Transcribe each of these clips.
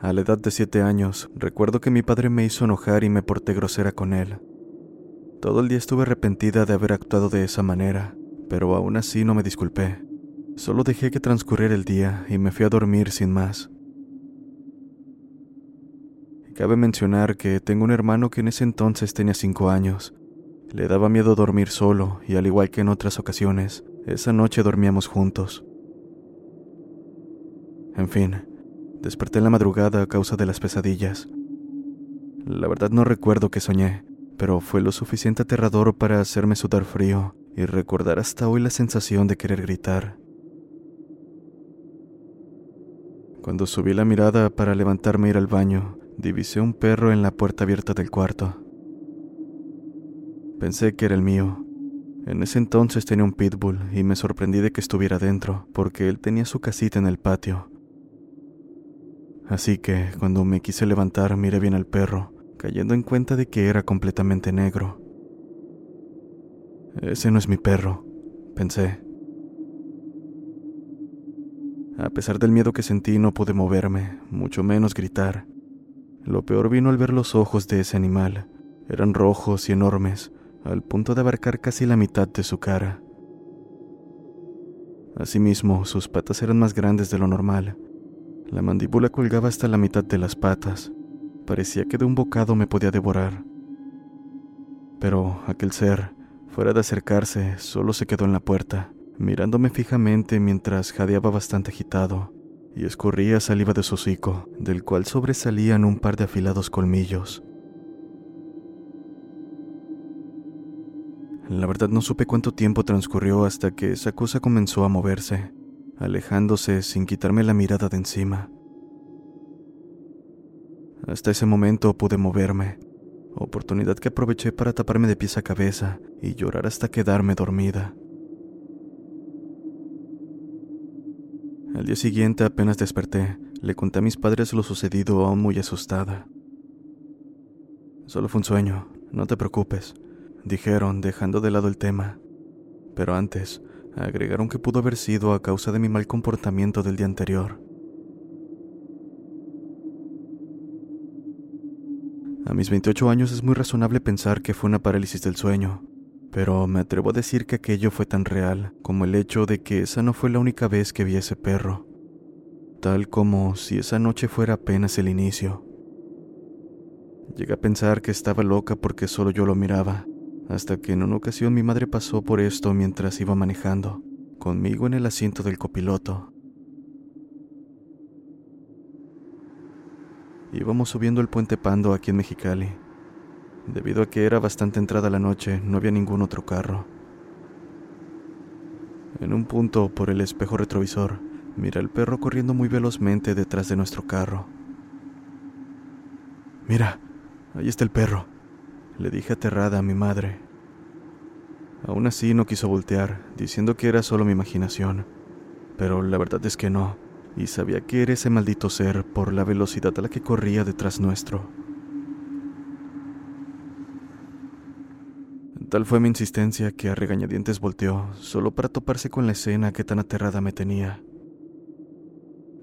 A la edad de siete años, recuerdo que mi padre me hizo enojar y me porté grosera con él. Todo el día estuve arrepentida de haber actuado de esa manera, pero aún así no me disculpé. Solo dejé que transcurriera el día y me fui a dormir sin más. Cabe mencionar que tengo un hermano que en ese entonces tenía cinco años. Le daba miedo dormir solo y al igual que en otras ocasiones, esa noche dormíamos juntos. En fin, desperté en la madrugada a causa de las pesadillas. La verdad no recuerdo qué soñé, pero fue lo suficiente aterrador para hacerme sudar frío y recordar hasta hoy la sensación de querer gritar. Cuando subí la mirada para levantarme e ir al baño, divisé un perro en la puerta abierta del cuarto. Pensé que era el mío. En ese entonces tenía un pitbull y me sorprendí de que estuviera dentro, porque él tenía su casita en el patio. Así que, cuando me quise levantar, miré bien al perro, cayendo en cuenta de que era completamente negro. Ese no es mi perro, pensé. A pesar del miedo que sentí, no pude moverme, mucho menos gritar. Lo peor vino al ver los ojos de ese animal. Eran rojos y enormes, al punto de abarcar casi la mitad de su cara. Asimismo, sus patas eran más grandes de lo normal. La mandíbula colgaba hasta la mitad de las patas. Parecía que de un bocado me podía devorar. Pero aquel ser, fuera de acercarse, solo se quedó en la puerta, mirándome fijamente mientras jadeaba bastante agitado y escurría saliva de su hocico, del cual sobresalían un par de afilados colmillos. La verdad no supe cuánto tiempo transcurrió hasta que esa cosa comenzó a moverse, alejándose sin quitarme la mirada de encima. Hasta ese momento pude moverme, oportunidad que aproveché para taparme de pies a cabeza y llorar hasta quedarme dormida. Al día siguiente apenas desperté, le conté a mis padres lo sucedido aún muy asustada. Solo fue un sueño, no te preocupes, dijeron, dejando de lado el tema. Pero antes, agregaron que pudo haber sido a causa de mi mal comportamiento del día anterior. A mis 28 años es muy razonable pensar que fue una parálisis del sueño, pero me atrevo a decir que aquello fue tan real como el hecho de que esa no fue la única vez que vi ese perro, tal como si esa noche fuera apenas el inicio. Llegué a pensar que estaba loca porque solo yo lo miraba, hasta que en una ocasión mi madre pasó por esto mientras iba manejando, conmigo en el asiento del copiloto. Íbamos subiendo el puente Pando aquí en Mexicali. Debido a que era bastante entrada la noche, no había ningún otro carro. En un punto, por el espejo retrovisor, mira al perro corriendo muy velozmente detrás de nuestro carro. Mira, ahí está el perro, le dije aterrada a mi madre. Aún así no quiso voltear, diciendo que era solo mi imaginación, pero la verdad es que no, y sabía que era ese maldito ser por la velocidad a la que corría detrás nuestro. Tal fue mi insistencia que a regañadientes volteó, solo para toparse con la escena que tan aterrada me tenía.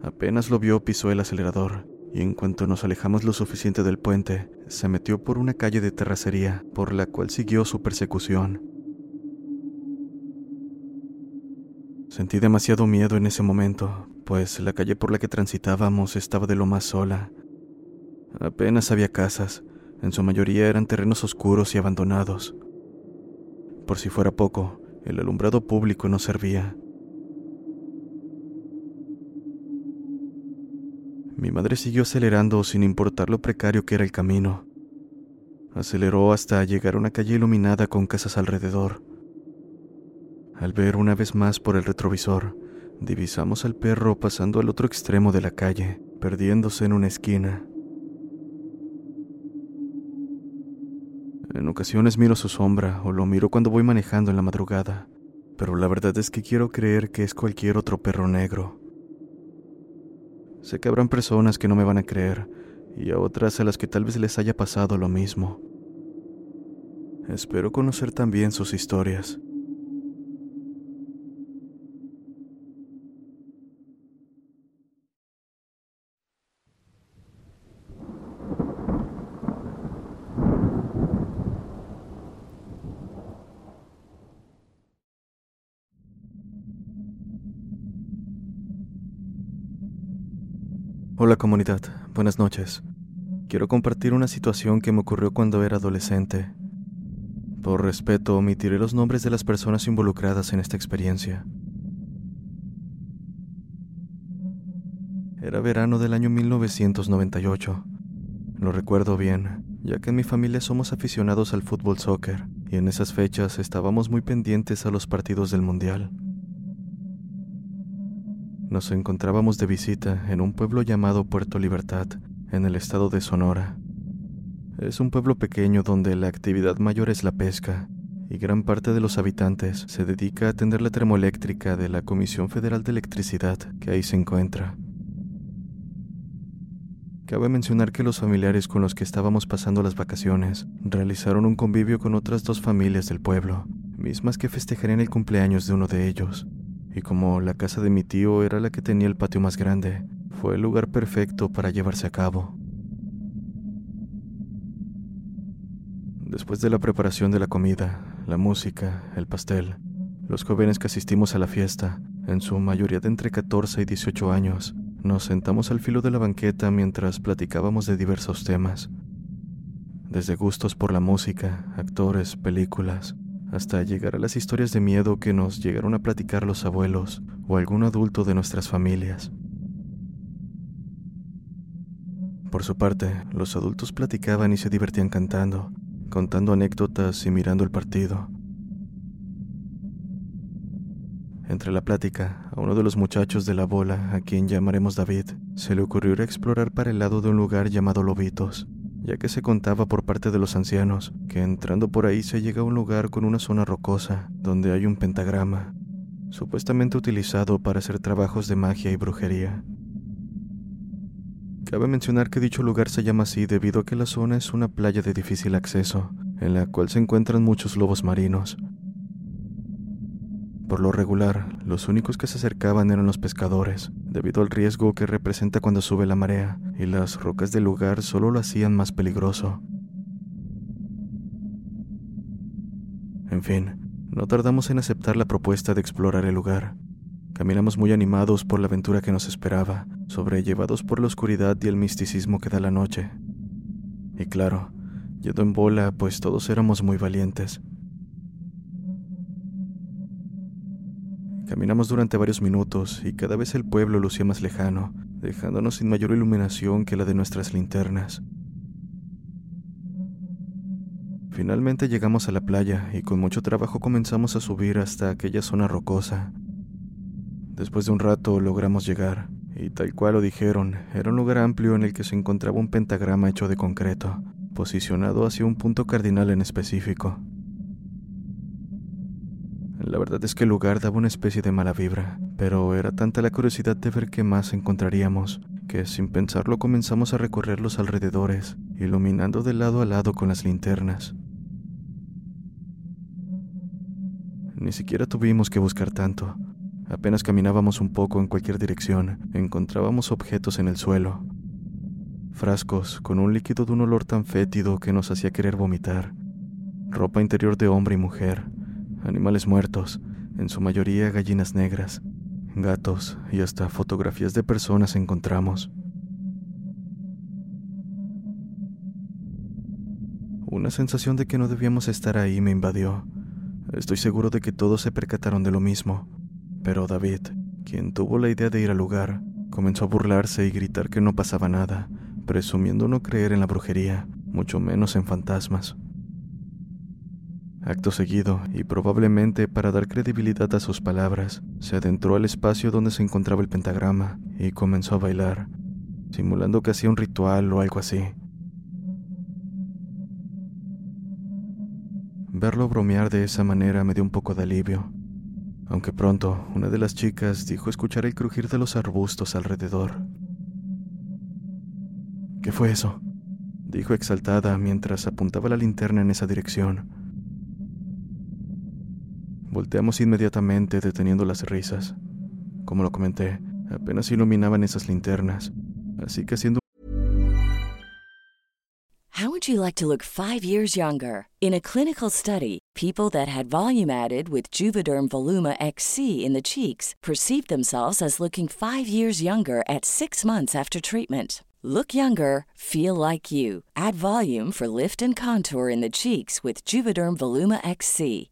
Apenas lo vio, pisó el acelerador, y en cuanto nos alejamos lo suficiente del puente, se metió por una calle de terracería, por la cual siguió su persecución. Sentí demasiado miedo en ese momento, pues la calle por la que transitábamos estaba de lo más sola. Apenas había casas, en su mayoría eran terrenos oscuros y abandonados. Por si fuera poco, el alumbrado público no servía. Mi madre siguió acelerando sin importar lo precario que era el camino. Aceleró hasta llegar a una calle iluminada con casas alrededor. Al ver una vez más por el retrovisor, divisamos al perro pasando al otro extremo de la calle, perdiéndose en una esquina. En ocasiones miro su sombra o lo miro cuando voy manejando en la madrugada, pero la verdad es que quiero creer que es cualquier otro perro negro. Sé que habrán personas que no me van a creer y a otras a las que tal vez les haya pasado lo mismo. Espero conocer también sus historias. Hola comunidad, buenas noches. Quiero compartir una situación que me ocurrió cuando era adolescente. Por respeto, omitiré los nombres de las personas involucradas en esta experiencia. Era verano del año 1998. Lo recuerdo bien, ya que en mi familia somos aficionados al fútbol soccer y en esas fechas estábamos muy pendientes a los partidos del Mundial. Nos encontrábamos de visita en un pueblo llamado Puerto Libertad, en el estado de Sonora. Es un pueblo pequeño donde la actividad mayor es la pesca, y gran parte de los habitantes se dedica a atender la termoeléctrica de la Comisión Federal de Electricidad que ahí se encuentra. Cabe mencionar que los familiares con los que estábamos pasando las vacaciones realizaron un convivio con otras dos familias del pueblo, mismas que festejarían el cumpleaños de uno de ellos, y como la casa de mi tío era la que tenía el patio más grande, fue el lugar perfecto para llevarse a cabo. Después de la preparación de la comida, la música, el pastel, los jóvenes que asistimos a la fiesta, en su mayoría de entre 14 y 18 años, nos sentamos al filo de la banqueta mientras platicábamos de diversos temas, desde gustos por la música, actores, películas, hasta llegar a las historias de miedo que nos llegaron a platicar los abuelos o algún adulto de nuestras familias. Por su parte, los adultos platicaban y se divertían cantando, contando anécdotas y mirando el partido. Entre la plática, a uno de los muchachos de la bola, a quien llamaremos David, se le ocurrió explorar para el lado de un lugar llamado Lobitos, ya que se contaba por parte de los ancianos que entrando por ahí se llega a un lugar con una zona rocosa donde hay un pentagrama, supuestamente utilizado para hacer trabajos de magia y brujería. Cabe mencionar que dicho lugar se llama así debido a que la zona es una playa de difícil acceso, en la cual se encuentran muchos lobos marinos, por lo regular, los únicos que se acercaban eran los pescadores, debido al riesgo que representa cuando sube la marea, y las rocas del lugar solo lo hacían más peligroso. En fin, no tardamos en aceptar la propuesta de explorar el lugar. Caminamos muy animados por la aventura que nos esperaba, sobrellevados por la oscuridad y el misticismo que da la noche. Y claro, yendo en bola, pues todos éramos muy valientes. Caminamos durante varios minutos y cada vez el pueblo lucía más lejano, dejándonos sin mayor iluminación que la de nuestras linternas. Finalmente llegamos a la playa y con mucho trabajo comenzamos a subir hasta aquella zona rocosa. Después de un rato logramos llegar, y tal cual lo dijeron, era un lugar amplio en el que se encontraba un pentagrama hecho de concreto, posicionado hacia un punto cardinal en específico. La verdad es que el lugar daba una especie de mala vibra, pero era tanta la curiosidad de ver qué más encontraríamos, que sin pensarlo comenzamos a recorrer los alrededores, iluminando de lado a lado con las linternas. Ni siquiera tuvimos que buscar tanto. Apenas caminábamos un poco en cualquier dirección, encontrábamos objetos en el suelo. Frascos con un líquido de un olor tan fétido que nos hacía querer vomitar. Ropa interior de hombre y mujer, animales muertos, en su mayoría gallinas negras, gatos y hasta fotografías de personas encontramos. Una sensación de que no debíamos estar ahí me invadió. Estoy seguro de que todos se percataron de lo mismo, pero David, quien tuvo la idea de ir al lugar, Comenzó a burlarse y gritar que no pasaba nada, presumiendo no creer en la brujería, mucho menos en fantasmas. Acto seguido, y probablemente para dar credibilidad a sus palabras, se adentró al espacio donde se encontraba el pentagrama y comenzó a bailar, simulando que hacía un ritual o algo así. Verlo bromear de esa manera me dio un poco de alivio, aunque pronto una de las chicas dijo escuchar el crujir de los arbustos alrededor. ¿Qué fue eso? dijo exaltada mientras apuntaba la linterna en esa dirección. Volteamos inmediatamente deteniendo las risas. Como lo comenté, apenas iluminaban esas linternas, así que haciendo How would you like to look five years younger? In a clinical study, people that had volume added with Juvederm Voluma XC in the cheeks perceived themselves as looking five years younger at six months after treatment. Look younger, feel like you. Add volume for lift and contour in the cheeks with Juvederm Voluma XC.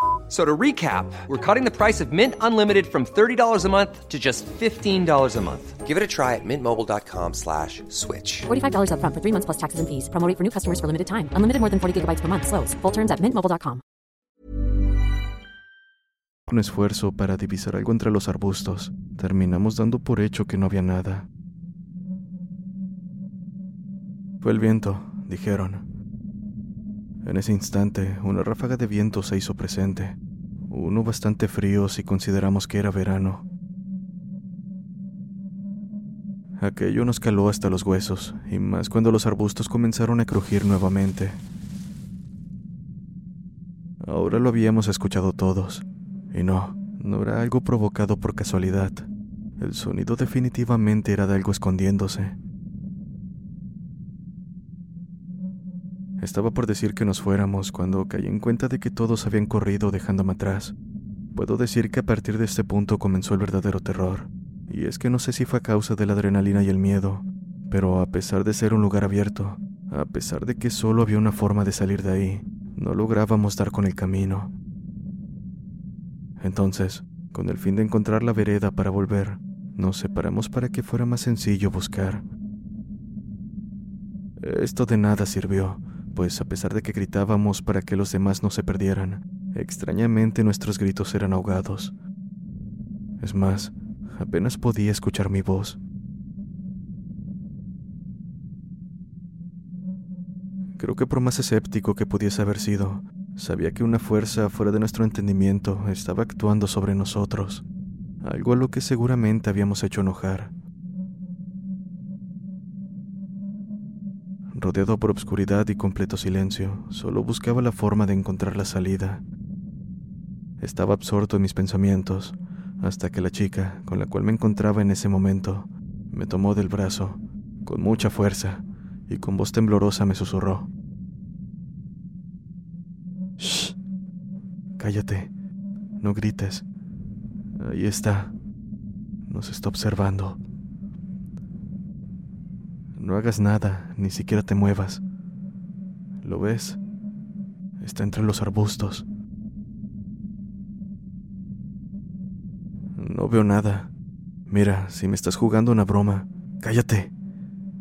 F- So to recap, we're cutting the price of Mint Unlimited from $30 a month to just $15 a month. Give it a try at mintmobile.com slash switch. $45 upfront for three months plus taxes and fees. Promo for new customers for limited time. Unlimited more than 40 gigabytes per month. Slows. Full terms at mintmobile.com. un esfuerzo para divisar algo entre los arbustos, terminamos dando por hecho que no había nada. Fue el viento, dijeron. En ese instante, una ráfaga de viento se hizo presente, uno bastante frío si consideramos que era verano. Aquello nos caló hasta los huesos, y más cuando los arbustos comenzaron a crujir nuevamente. Ahora lo habíamos escuchado todos, y no, no era algo provocado por casualidad. El sonido definitivamente era de algo escondiéndose. Estaba por decir que nos fuéramos cuando caí en cuenta de que todos habían corrido dejándome atrás. Puedo decir que a partir de este punto comenzó el verdadero terror. Y es que no sé si fue a causa de la adrenalina y el miedo, pero a pesar de ser un lugar abierto, a pesar de que solo había una forma de salir de ahí, no lográbamos dar con el camino. Entonces, con el fin de encontrar la vereda para volver, nos separamos para que fuera más sencillo buscar. Esto de nada sirvió, pues a pesar de que gritábamos para que los demás no se perdieran, extrañamente nuestros gritos eran ahogados. Es más, apenas podía escuchar mi voz. Creo que por más escéptico que pudiese haber sido, sabía que una fuerza fuera de nuestro entendimiento estaba actuando sobre nosotros, algo a lo que seguramente habíamos hecho enojar. Rodeado por obscuridad y completo silencio, solo buscaba la forma de encontrar la salida. Estaba absorto en mis pensamientos, hasta que la chica, con la cual me encontraba en ese momento, me tomó del brazo, con mucha fuerza, y con voz temblorosa me susurró. Shh. Cállate. No grites. Ahí está. Nos está observando. No hagas nada, ni siquiera te muevas. ¿Lo ves? Está entre los arbustos. No veo nada. Mira, si me estás jugando una broma, cállate.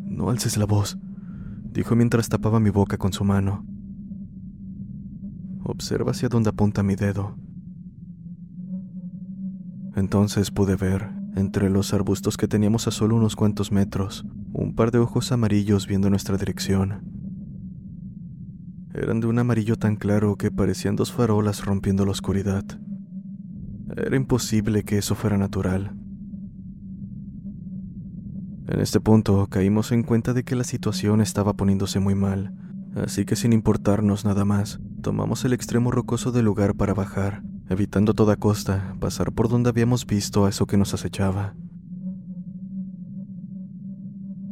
No alces la voz, dijo mientras tapaba mi boca con su mano. Observa hacia dónde apunta mi dedo. Entonces pude ver, entre los arbustos que teníamos a solo unos cuantos metros, un par de ojos amarillos viendo nuestra dirección. Eran de un amarillo tan claro que parecían dos farolas rompiendo la oscuridad. Era imposible que eso fuera natural. En este punto caímos en cuenta de que la situación estaba poniéndose muy mal, así que sin importarnos nada más, tomamos el extremo rocoso del lugar para bajar, evitando a toda costa pasar por donde habíamos visto a eso que nos acechaba.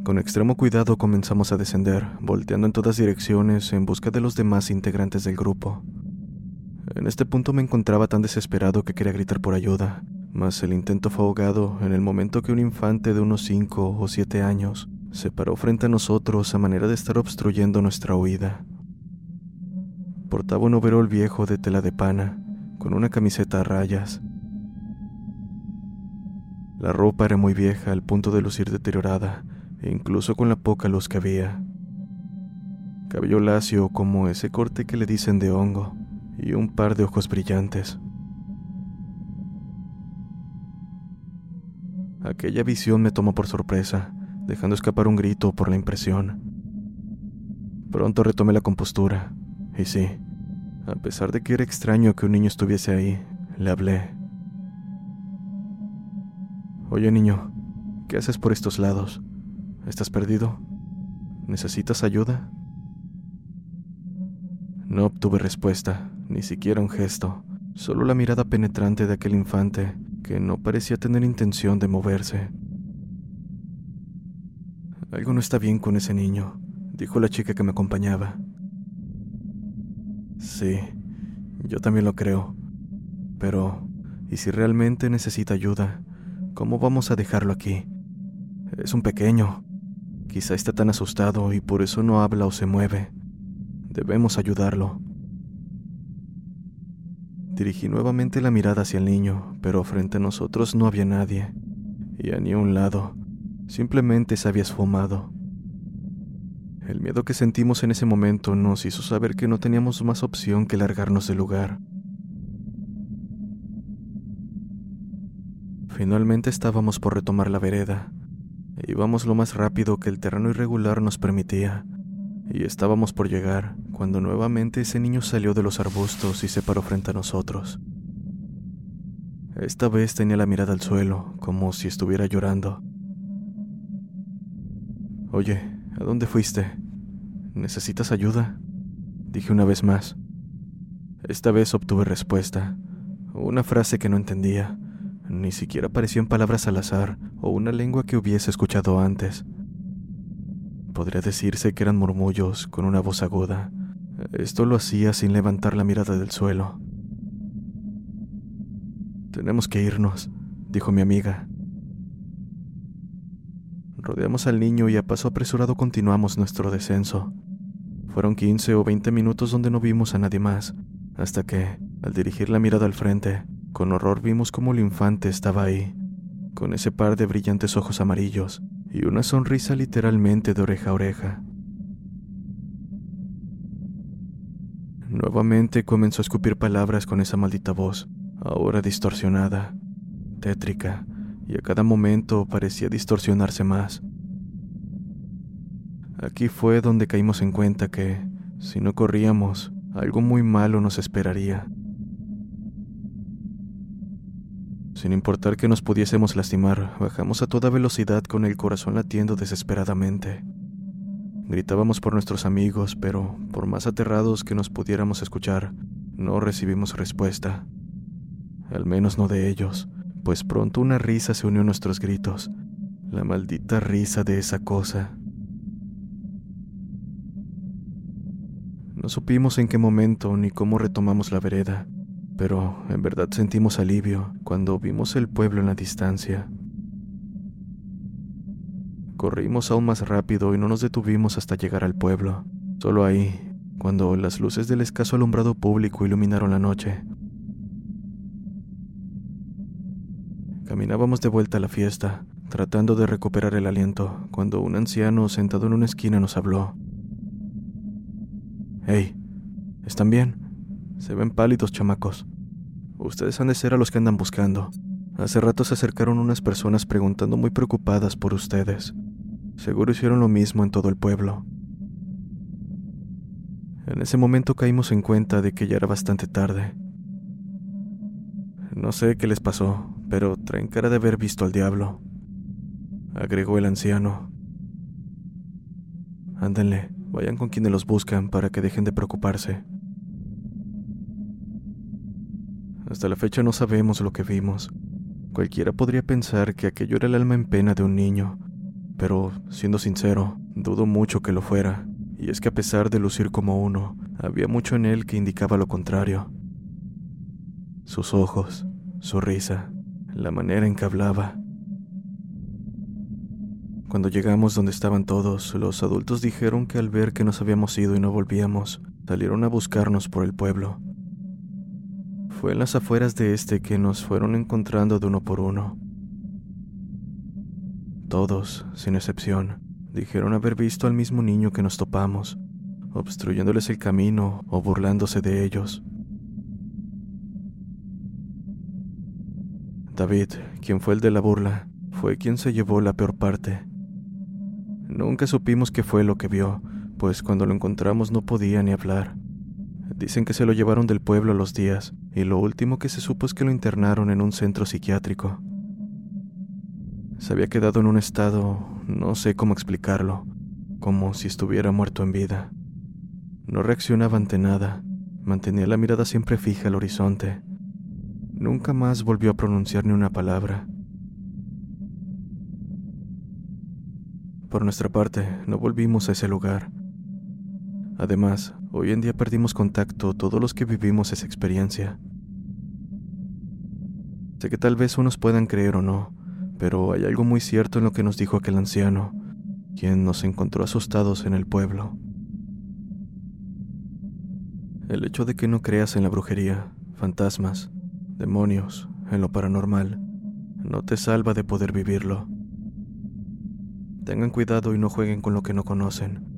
Con extremo cuidado comenzamos a descender, volteando en todas direcciones en busca de los demás integrantes del grupo. En este punto me encontraba tan desesperado que quería gritar por ayuda, mas el intento fue ahogado en el momento que un infante de unos 5 o 7 años se paró frente a nosotros a manera de estar obstruyendo nuestra huida. Portaba un overol viejo de tela de pana, con una camiseta a rayas. La ropa era muy vieja al punto de lucir deteriorada, incluso con la poca luz que había. Cabello lacio como ese corte que le dicen de hongo, y un par de ojos brillantes. Aquella visión me tomó por sorpresa, dejando escapar un grito por la impresión. Pronto retomé la compostura, y sí, a pesar de que era extraño que un niño estuviese ahí, le hablé. Oye niño, ¿qué haces por estos lados? ¿Estás perdido? ¿Necesitas ayuda? No obtuve respuesta, ni siquiera un gesto, solo la mirada penetrante de aquel infante que no parecía tener intención de moverse. Algo no está bien con ese niño, dijo la chica que me acompañaba. Sí, yo también lo creo. Pero, ¿y si realmente necesita ayuda? ¿Cómo vamos a dejarlo aquí? Es un pequeño, Quizá está tan asustado y por eso no habla o se mueve. Debemos ayudarlo. Dirigí nuevamente la mirada hacia el niño, pero frente a nosotros no había nadie, y a ni un lado, simplemente se había esfumado. El miedo que sentimos en ese momento nos hizo saber que no teníamos más opción que largarnos del lugar. Finalmente estábamos por retomar la vereda, Íbamos lo más rápido que el terreno irregular nos permitía, y estábamos por llegar cuando nuevamente ese niño salió de los arbustos y se paró frente a nosotros. Esta vez tenía la mirada al suelo, como si estuviera llorando. Oye, ¿a dónde fuiste? ¿Necesitas ayuda? Dije una vez más. Esta vez obtuve respuesta, una frase que no entendía, ni siquiera parecían palabras al azar o una lengua que hubiese escuchado antes. Podría decirse que eran murmullos con una voz aguda. Esto lo hacía sin levantar la mirada del suelo. Tenemos que irnos, dijo mi amiga. Rodeamos al niño y a paso apresurado continuamos nuestro descenso. Fueron 15 o 20 minutos donde no vimos a nadie más, hasta que, al dirigir la mirada al frente, con horror vimos cómo el infante estaba ahí, con ese par de brillantes ojos amarillos y una sonrisa literalmente de oreja a oreja. Nuevamente comenzó a escupir palabras con esa maldita voz, ahora distorsionada, tétrica, y a cada momento parecía distorsionarse más. Aquí fue donde caímos en cuenta que, si no corríamos, algo muy malo nos esperaría. Sin importar que nos pudiésemos lastimar, bajamos a toda velocidad con el corazón latiendo desesperadamente. Gritábamos por nuestros amigos, pero por más aterrados que nos pudiéramos escuchar, no recibimos respuesta. Al menos no de ellos, pues pronto una risa se unió a nuestros gritos, la maldita risa de esa cosa. No supimos en qué momento ni cómo retomamos la vereda, pero en verdad sentimos alivio cuando vimos el pueblo en la distancia. Corrimos aún más rápido y no nos detuvimos hasta llegar al pueblo. Solo ahí, cuando las luces del escaso alumbrado público iluminaron la noche. Caminábamos de vuelta a la fiesta, tratando de recuperar el aliento, cuando un anciano sentado en una esquina nos habló. Hey, ¿están bien? Se ven pálidos, chamacos. Ustedes han de ser a los que andan buscando. Hace rato se acercaron unas personas preguntando muy preocupadas por ustedes. Seguro hicieron lo mismo en todo el pueblo. En ese momento caímos en cuenta de que ya era bastante tarde. No sé qué les pasó, pero traen cara de haber visto al diablo, agregó el anciano. Ándenle, vayan con quienes los buscan para que dejen de preocuparse. Hasta la fecha no sabemos lo que vimos. Cualquiera podría pensar que aquello era el alma en pena de un niño, pero siendo sincero, dudo mucho que lo fuera, y es que a pesar de lucir como uno, había mucho en él que indicaba lo contrario. Sus ojos, su risa, la manera en que hablaba. Cuando llegamos donde estaban todos, los adultos dijeron que al ver que nos habíamos ido y no volvíamos, salieron a buscarnos por el pueblo. Fue en las afueras de este que nos fueron encontrando de uno por uno. Todos, sin excepción, dijeron haber visto al mismo niño que nos topamos, obstruyéndoles el camino o burlándose de ellos. David, quien fue el de la burla, fue quien se llevó la peor parte. Nunca supimos qué fue lo que vio, pues cuando lo encontramos no podía ni hablar. Dicen que se lo llevaron del pueblo a los días, y lo último que se supo es que lo internaron en un centro psiquiátrico. Se había quedado en un estado, no sé cómo explicarlo, como si estuviera muerto en vida. No reaccionaba ante nada, mantenía la mirada siempre fija al horizonte. Nunca más volvió a pronunciar ni una palabra. Por nuestra parte, no volvimos a ese lugar. Además, hoy en día perdimos contacto todos los que vivimos esa experiencia. Sé que tal vez unos puedan creer o no, pero hay algo muy cierto en lo que nos dijo aquel anciano, quien nos encontró asustados en el pueblo. El hecho de que no creas en la brujería, fantasmas, demonios, en lo paranormal, no te salva de poder vivirlo. Tengan cuidado y no jueguen con lo que no conocen.